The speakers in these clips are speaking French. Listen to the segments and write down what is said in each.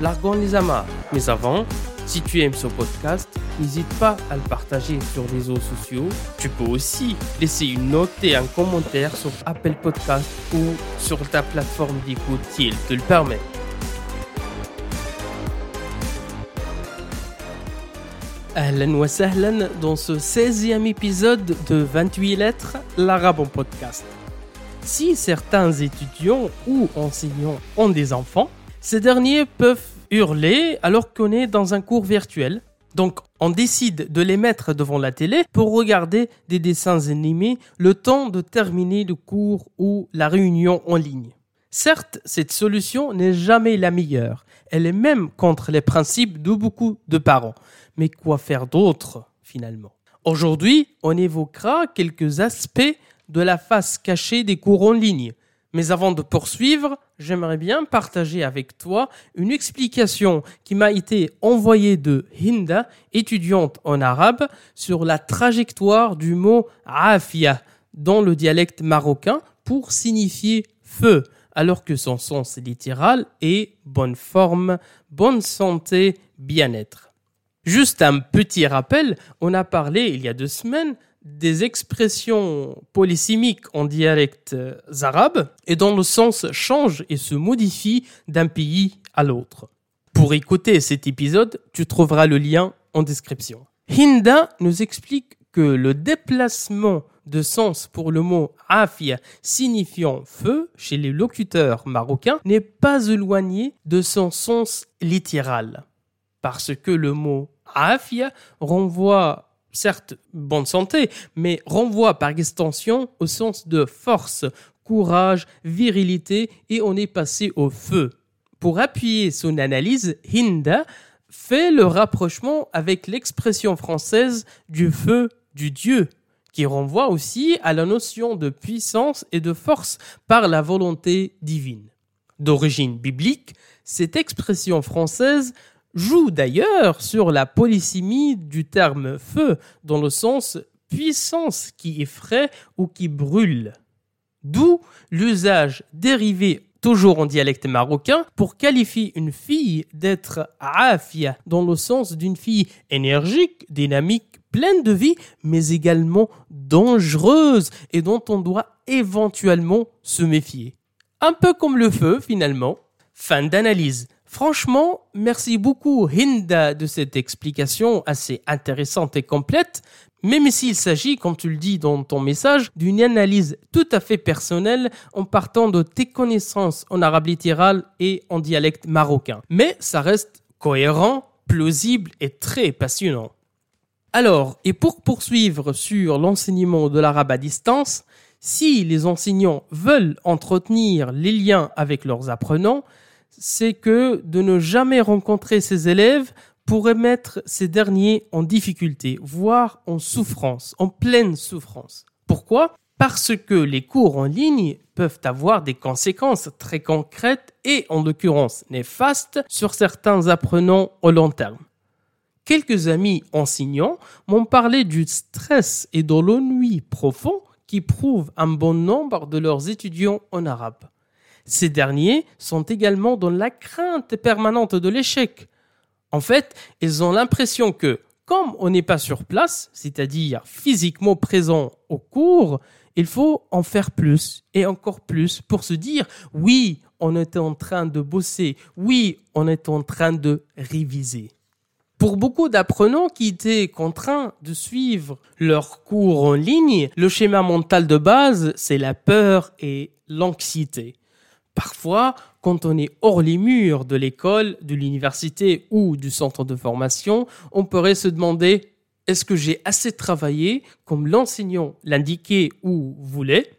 largons les amarres. Mais avant, si tu aimes ce podcast, n'hésite pas à le partager sur les réseaux sociaux. Tu peux aussi laisser une note et un commentaire sur Apple Podcast ou sur ta plateforme d'écoute si elle te le permet. Ahlan wa dans ce 16e épisode de 28 lettres, l'arabe en podcast. Si certains étudiants ou enseignants ont des enfants, ces derniers peuvent hurler alors qu'on est dans un cours virtuel. Donc on décide de les mettre devant la télé pour regarder des dessins animés le temps de terminer le cours ou la réunion en ligne. Certes, cette solution n'est jamais la meilleure. Elle est même contre les principes de beaucoup de parents. Mais quoi faire d'autre finalement? Aujourd'hui, on évoquera quelques aspects de la face cachée des cours en ligne. Mais avant de poursuivre, j'aimerais bien partager avec toi une explication qui m'a été envoyée de Hinda, étudiante en arabe, sur la trajectoire du mot afia dans le dialecte marocain pour signifier feu, alors que son sens littéral est bonne forme, bonne santé, bien-être. Juste un petit rappel, on a parlé il y a deux semaines des expressions polysémiques en dialecte arabe et dont le sens change et se modifie d'un pays à l'autre. Pour écouter cet épisode, tu trouveras le lien en description. Hinda nous explique que le déplacement de sens pour le mot afia signifiant feu chez les locuteurs marocains n'est pas éloigné de son sens littéral. Parce que le mot afia renvoie certes bonne santé, mais renvoie par extension au sens de force, courage, virilité, et on est passé au feu. Pour appuyer son analyse, Hinda fait le rapprochement avec l'expression française du feu du Dieu, qui renvoie aussi à la notion de puissance et de force par la volonté divine. D'origine biblique, cette expression française joue d'ailleurs sur la polysémie du terme feu dans le sens puissance qui effraie ou qui brûle. D'où l'usage dérivé toujours en dialecte marocain pour qualifier une fille d'être afia dans le sens d'une fille énergique, dynamique, pleine de vie, mais également dangereuse et dont on doit éventuellement se méfier. Un peu comme le feu finalement. Fin d'analyse. Franchement, merci beaucoup Hinda de cette explication assez intéressante et complète, même s'il s'agit, comme tu le dis dans ton message, d'une analyse tout à fait personnelle en partant de tes connaissances en arabe littéral et en dialecte marocain. Mais ça reste cohérent, plausible et très passionnant. Alors, et pour poursuivre sur l'enseignement de l'arabe à distance, si les enseignants veulent entretenir les liens avec leurs apprenants, c'est que de ne jamais rencontrer ses élèves pourrait mettre ces derniers en difficulté, voire en souffrance, en pleine souffrance. Pourquoi? Parce que les cours en ligne peuvent avoir des conséquences très concrètes et en l'occurrence néfastes sur certains apprenants au long terme. Quelques amis enseignants m'ont parlé du stress et de l'ennui profond qui prouvent un bon nombre de leurs étudiants en arabe. Ces derniers sont également dans la crainte permanente de l'échec. En fait, ils ont l'impression que, comme on n'est pas sur place, c'est-à-dire physiquement présent au cours, il faut en faire plus et encore plus pour se dire oui, on est en train de bosser, oui, on est en train de réviser. Pour beaucoup d'apprenants qui étaient contraints de suivre leurs cours en ligne, le schéma mental de base, c'est la peur et l'anxiété. Parfois, quand on est hors les murs de l'école, de l'université ou du centre de formation, on pourrait se demander est-ce que j'ai assez travaillé comme l'enseignant l'indiquait ou voulait?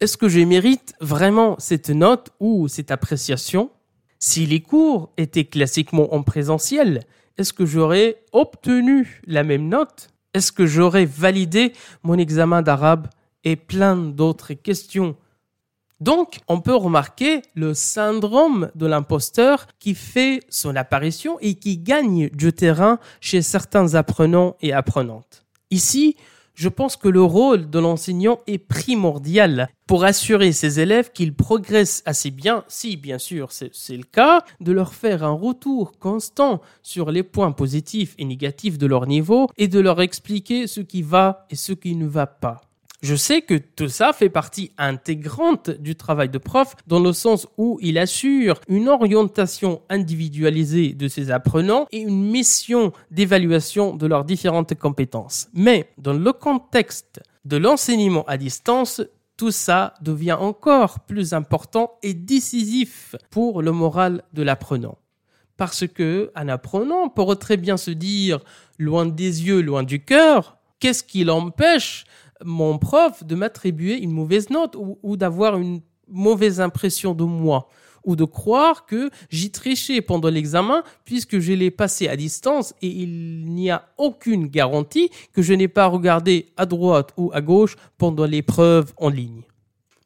Est-ce que je mérite vraiment cette note ou cette appréciation? Si les cours étaient classiquement en présentiel, est-ce que j'aurais obtenu la même note? Est-ce que j'aurais validé mon examen d'arabe? Et plein d'autres questions donc, on peut remarquer le syndrome de l'imposteur qui fait son apparition et qui gagne du terrain chez certains apprenants et apprenantes. Ici, je pense que le rôle de l'enseignant est primordial pour assurer ses élèves qu'ils progressent assez bien, si bien sûr c'est le cas, de leur faire un retour constant sur les points positifs et négatifs de leur niveau et de leur expliquer ce qui va et ce qui ne va pas. Je sais que tout ça fait partie intégrante du travail de prof dans le sens où il assure une orientation individualisée de ses apprenants et une mission d'évaluation de leurs différentes compétences. Mais dans le contexte de l'enseignement à distance, tout ça devient encore plus important et décisif pour le moral de l'apprenant. Parce que un apprenant pourrait très bien se dire loin des yeux, loin du cœur, qu'est-ce qui l'empêche mon prof de m'attribuer une mauvaise note ou, d'avoir une mauvaise impression de moi ou de croire que j'y trichais pendant l'examen puisque je l'ai passé à distance et il n'y a aucune garantie que je n'ai pas regardé à droite ou à gauche pendant l'épreuve en ligne.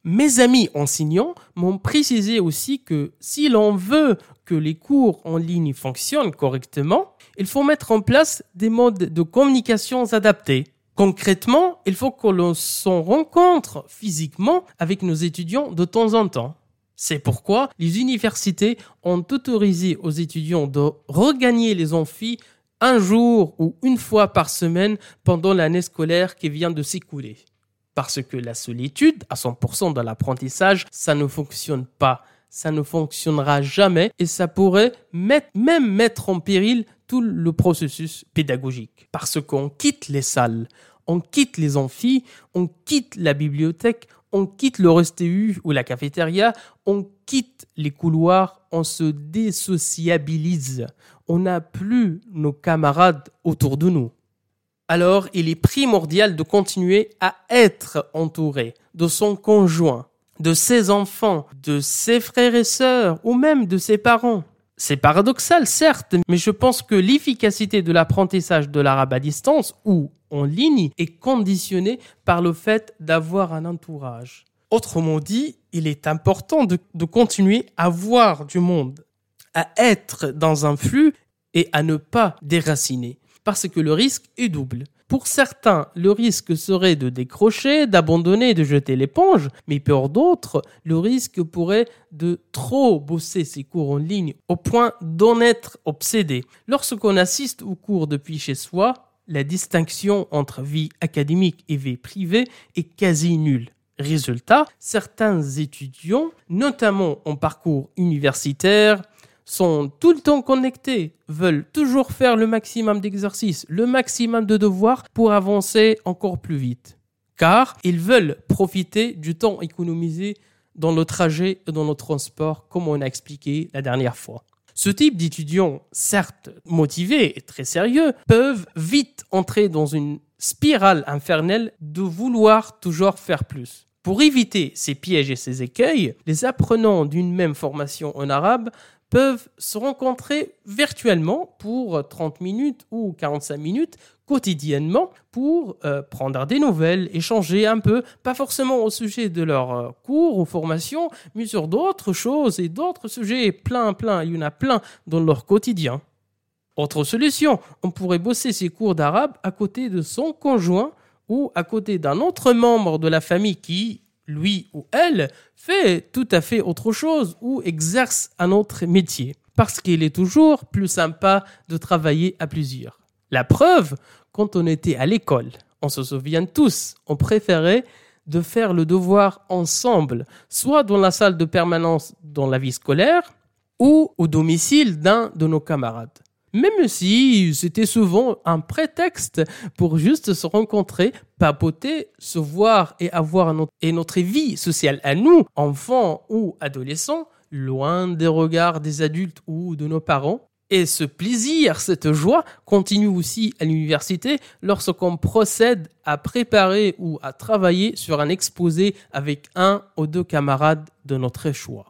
Mes amis enseignants m'ont précisé aussi que si l'on veut que les cours en ligne fonctionnent correctement, il faut mettre en place des modes de communication adaptés Concrètement, il faut que l'on s'en rencontre physiquement avec nos étudiants de temps en temps. C'est pourquoi les universités ont autorisé aux étudiants de regagner les amphis un jour ou une fois par semaine pendant l'année scolaire qui vient de s'écouler. Parce que la solitude, à 100% dans l'apprentissage, ça ne fonctionne pas. Ça ne fonctionnera jamais et ça pourrait même mettre en péril tout le processus pédagogique. Parce qu'on quitte les salles, on quitte les amphis, on quitte la bibliothèque, on quitte le restéu ou la cafétéria, on quitte les couloirs, on se désociabilise. On n'a plus nos camarades autour de nous. Alors, il est primordial de continuer à être entouré de son conjoint, de ses enfants, de ses frères et sœurs ou même de ses parents. C'est paradoxal, certes, mais je pense que l'efficacité de l'apprentissage de l'arabe à distance ou en ligne est conditionnée par le fait d'avoir un entourage. Autrement dit, il est important de, de, continuer à voir du monde, à être dans un flux et à ne pas déraciner, parce que le risque est double. Pour certains, le risque serait de décrocher, d'abandonner, de jeter l'éponge, mais pour d'autres, le risque pourrait de trop bosser ses cours en ligne au point d'en être obsédé. Lorsqu'on assiste aux cours depuis chez soi, la distinction entre vie académique et vie privée est quasi nulle. Résultat, certains étudiants, notamment en parcours universitaire, sont tout le temps connectés, veulent toujours faire le maximum d'exercices, le maximum de devoirs pour avancer encore plus vite. Car ils veulent profiter du temps économisé dans le trajet et dans le transport, comme on a expliqué la dernière fois. Ce type d'étudiants, certes motivés et très sérieux, peuvent vite entrer dans une spirale infernale de vouloir toujours faire plus. Pour éviter ces pièges et ces écueils, les apprenants d'une même formation en arabe peuvent se rencontrer virtuellement pour 30 minutes ou 45 minutes quotidiennement pour euh, prendre des nouvelles, échanger un peu, pas forcément au sujet de leur euh, cours ou formation, mais sur d'autres choses et d'autres sujets, plein, plein, il y en a plein dans leur quotidien. Autre solution, on pourrait bosser ses cours d'arabe à côté de son conjoint ou à côté d'un autre membre de la famille qui, lui ou elle, fait tout à fait autre chose ou exerce un autre métier. Parce qu'il est toujours plus sympa de travailler à plusieurs. La preuve, quand on était à l'école, on se souvient tous, on préférait de faire le devoir ensemble, soit dans la salle de permanence dans la vie scolaire, ou au domicile d'un de nos camarades même si c'était souvent un prétexte pour juste se rencontrer, papoter, se voir et avoir notre, et notre vie sociale à nous, enfants ou adolescents, loin des regards des adultes ou de nos parents. Et ce plaisir, cette joie continue aussi à l'université lorsqu'on procède à préparer ou à travailler sur un exposé avec un ou deux camarades de notre choix.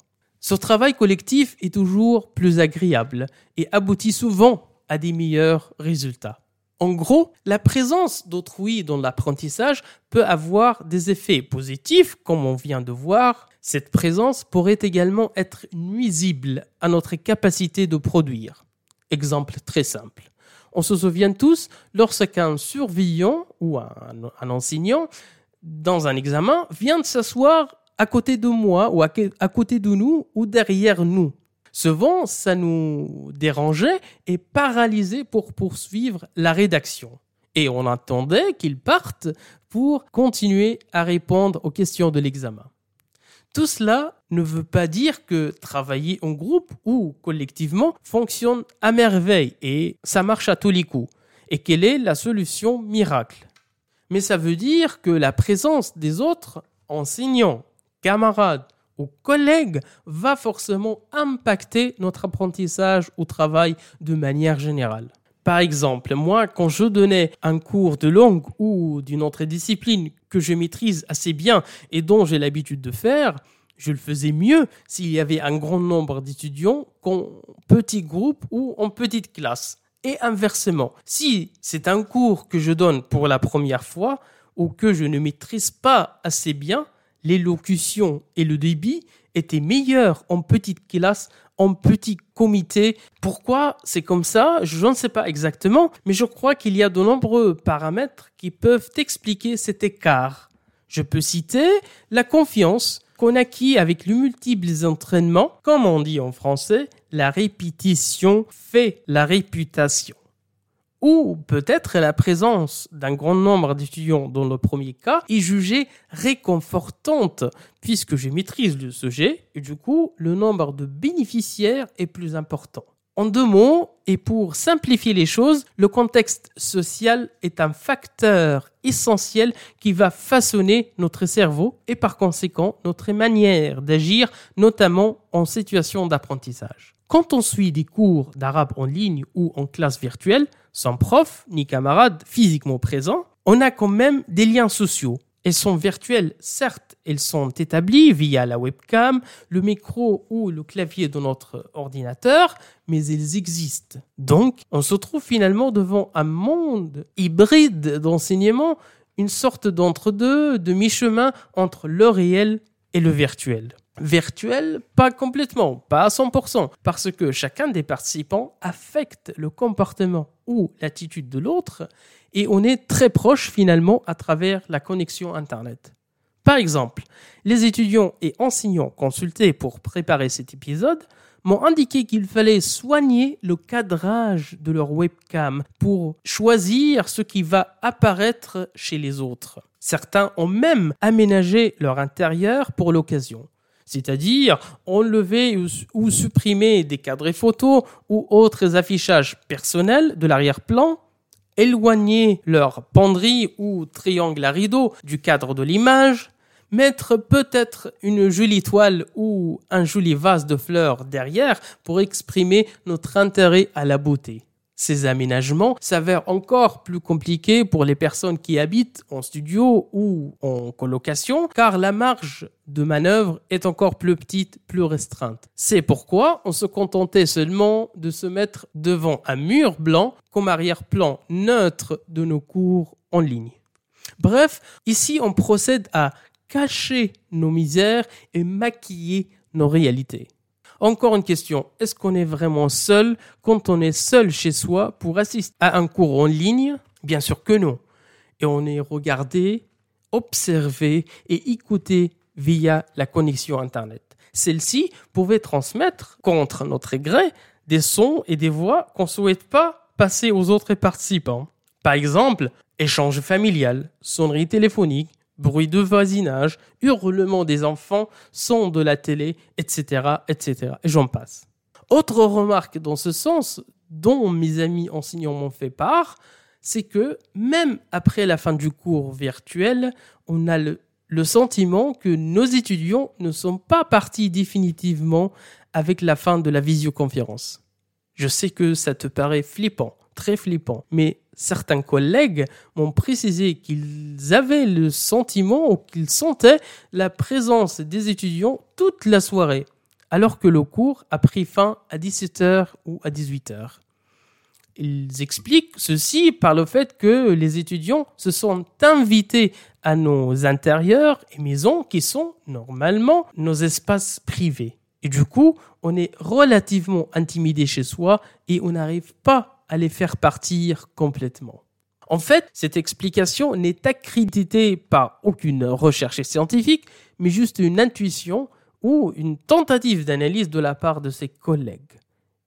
Ce travail collectif est toujours plus agréable et aboutit souvent à des meilleurs résultats. En gros, la présence d'autrui dans l'apprentissage peut avoir des effets positifs, comme on vient de voir. Cette présence pourrait également être nuisible à notre capacité de produire. Exemple très simple. On se souvient tous lorsqu'un surveillant ou un, un, enseignant dans un examen vient de s'asseoir à côté de moi ou à côté de nous ou derrière nous. Souvent, ça nous dérangeait et paralysait pour poursuivre la rédaction. Et on attendait qu'ils partent pour continuer à répondre aux questions de l'examen. Tout cela ne veut pas dire que travailler en groupe ou collectivement fonctionne à merveille et ça marche à tous les coups et quelle est la solution miracle? Mais ça veut dire que la présence des autres enseignants, camarades aux collègues va forcément impacter notre apprentissage au travail de manière générale. Par exemple, moi, quand je donnais un cours de langue ou d'une autre discipline que je maîtrise assez bien et dont j'ai l'habitude de faire, je le faisais mieux s'il y avait un grand nombre d'étudiants qu'en petit groupe ou en petite classe. Et inversement, si c'est un cours que je donne pour la première fois ou que je ne maîtrise pas assez bien, l'élocution et le débit étaient meilleurs en petite classe, en petit comité. Pourquoi c'est comme ça? Je ne sais pas exactement, mais je crois qu'il y a de nombreux paramètres qui peuvent expliquer cet écart. Je peux citer la confiance qu'on acquit avec les multiples entraînements. Comme on dit en français, la répétition fait la réputation ou peut-être la présence d'un grand nombre d'étudiants dans le premier cas est jugée réconfortante puisque je maîtrise le sujet et du coup le nombre de bénéficiaires est plus important. En deux mots, et pour simplifier les choses, le contexte social est un facteur essentiel qui va façonner notre cerveau et par conséquent notre manière d'agir, notamment en situation d'apprentissage. Quand on suit des cours d'arabe en ligne ou en classe virtuelle, sans prof ni camarades physiquement présents, on a quand même des liens sociaux. Elles sont virtuelles, certes, elles sont établies via la webcam, le micro ou le clavier de notre ordinateur, mais elles existent. Donc, on se trouve finalement devant un monde hybride d'enseignement, une sorte d'entre-deux, de mi-chemin entre le réel et le virtuel virtuel, pas complètement, pas à 100%, parce que chacun des participants affecte le comportement ou l'attitude de l'autre, et on est très proche finalement à travers la connexion Internet. Par exemple, les étudiants et enseignants consultés pour préparer cet épisode m'ont indiqué qu'il fallait soigner le cadrage de leur webcam pour choisir ce qui va apparaître chez les autres. Certains ont même aménagé leur intérieur pour l'occasion c'est-à-dire enlever ou, supprimer des cadres photos ou autres affichages personnels de l'arrière-plan, éloigner leur penderie ou triangle à rideau du cadre de l'image, mettre peut-être une jolie toile ou un joli vase de fleurs derrière pour exprimer notre intérêt à la beauté. Ces aménagements s'avèrent encore plus compliqués pour les personnes qui habitent en studio ou en colocation, car la marge de manœuvre est encore plus petite, plus restreinte. C'est pourquoi on se contentait seulement de se mettre devant un mur blanc comme arrière-plan neutre de nos cours en ligne. Bref, ici on procède à cacher nos misères et maquiller nos réalités. Encore une question, est-ce qu'on est vraiment seul quand on est seul chez soi pour assister à un cours en ligne? Bien sûr que non. Et on est regardé, observé et écouté via la connexion Internet. Celle-ci pouvait transmettre, contre notre gré, des sons et des voix qu'on ne souhaite pas passer aux autres participants. Par exemple, échange familial, sonnerie téléphonique, bruit de voisinage, hurlements des enfants, son de la télé, etc., etc. Et j'en passe. Autre remarque dans ce sens, dont mes amis enseignants m'ont fait part, c'est que même après la fin du cours virtuel, on a le, le sentiment que nos étudiants ne sont pas partis définitivement avec la fin de la visioconférence. Je sais que ça te paraît flippant, très flippant, mais certains collègues m'ont précisé qu'ils avaient le sentiment ou qu'ils sentaient la présence des étudiants toute la soirée. alors que le cours a pris fin à 17h ou à 18h. Ils expliquent ceci par le fait que les étudiants se sont invités à nos intérieurs et maisons qui sont normalement nos espaces privés. Et du coup, on est relativement intimidé chez soi et on n'arrive pas à les faire partir complètement. En fait, cette explication n'est accréditée par aucune recherche scientifique, mais juste une intuition ou une tentative d'analyse de la part de ses collègues.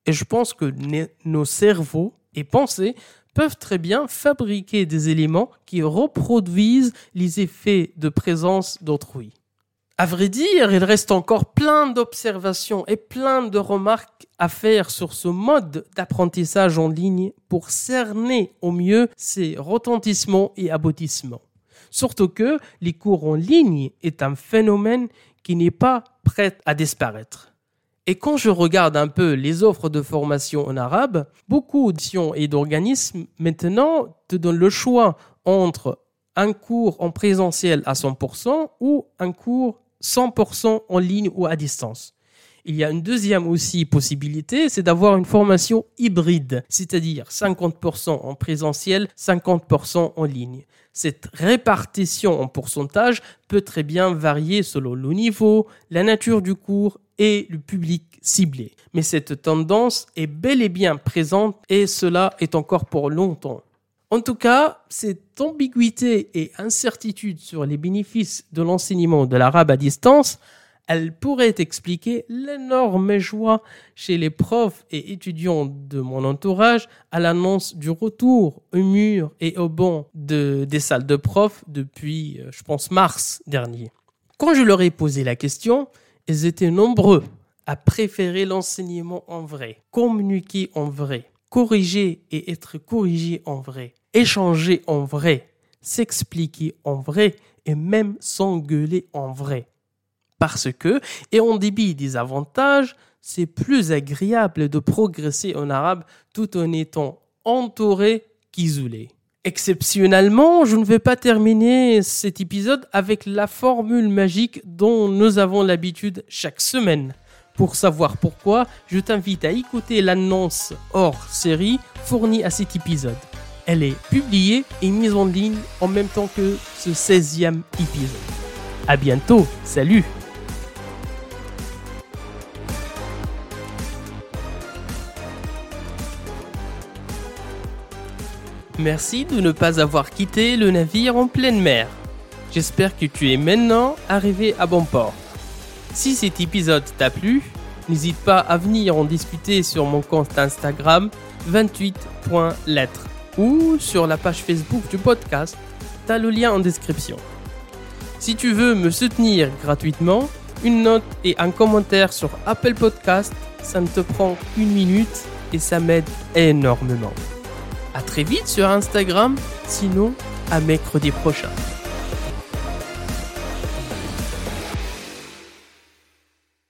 Et je pense que nos cerveaux et pensées peuvent très bien fabriquer des éléments qui reproduisent les effets de présence d'autrui. À vrai dire, il reste encore plein d'observations et plein de remarques à faire sur ce mode d'apprentissage en ligne pour cerner au mieux ses retentissements et aboutissements. Surtout que les cours en ligne est un phénomène qui n'est pas prêt à disparaître. Et quand je regarde un peu les offres de formation en arabe, beaucoup d'options et d'organismes maintenant te donnent le choix entre un cours en présentiel à 100% ou un cours 100% en ligne ou à distance. Il y a une deuxième aussi possibilité, c'est d'avoir une formation hybride, c'est-à-dire 50% en présentiel, 50% en ligne. Cette répartition en pourcentage peut très bien varier selon le niveau, la nature du cours et le public ciblé. Mais cette tendance est bel et bien présente et cela est encore pour longtemps. En tout cas, cette ambiguïté et incertitude sur les bénéfices de l'enseignement de l'arabe à distance, elle pourrait expliquer l'énorme joie chez les profs et étudiants de mon entourage à l'annonce du retour au mur et au banc de, des salles de profs depuis, euh, je pense, mars dernier. Quand je leur ai posé la question, ils étaient nombreux à préférer l'enseignement en vrai, communiquer en vrai, corriger et être corrigé en vrai échanger en vrai, s'expliquer en vrai et même s'engueuler en vrai. Parce que, et en débit des avantages, c'est plus agréable de progresser en arabe tout en étant entouré qu'isolé. Exceptionnellement, je ne vais pas terminer cet épisode avec la formule magique dont nous avons l'habitude chaque semaine. Pour savoir pourquoi, je t'invite à écouter l'annonce hors série fournie à cet épisode. Elle est publiée et mise en ligne en même temps que ce 16e épisode. À bientôt, salut Merci de ne pas avoir quitté le navire en pleine mer. J'espère que tu es maintenant arrivé à bon port. Si cet épisode t'a plu, n'hésite pas à venir en discuter sur mon compte Instagram 28.lettres ou sur la page Facebook du podcast. Tu as le lien en description. Si tu veux me soutenir gratuitement, une note et un commentaire sur Apple Podcast, ça ne te prend qu'une minute et ça m'aide énormément. À très vite sur Instagram, sinon à mercredi prochain.